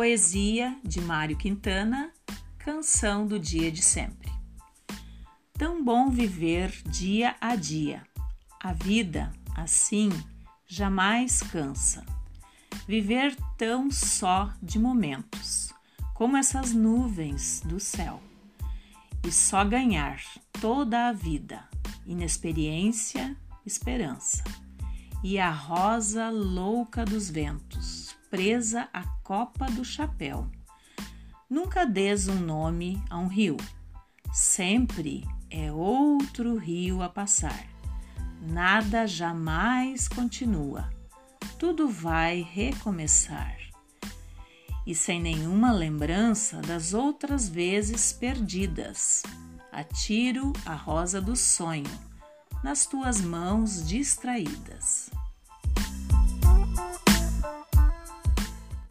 Poesia de Mário Quintana, Canção do Dia de Sempre. Tão bom viver dia a dia. A vida, assim, jamais cansa. Viver tão só de momentos, como essas nuvens do céu. E só ganhar toda a vida, inexperiência, esperança. E a rosa louca dos ventos, presa à copa do chapéu. Nunca des um nome a um rio, sempre é outro rio a passar. Nada jamais continua, tudo vai recomeçar. E sem nenhuma lembrança das outras vezes perdidas, atiro a rosa do sonho nas tuas mãos distraídas.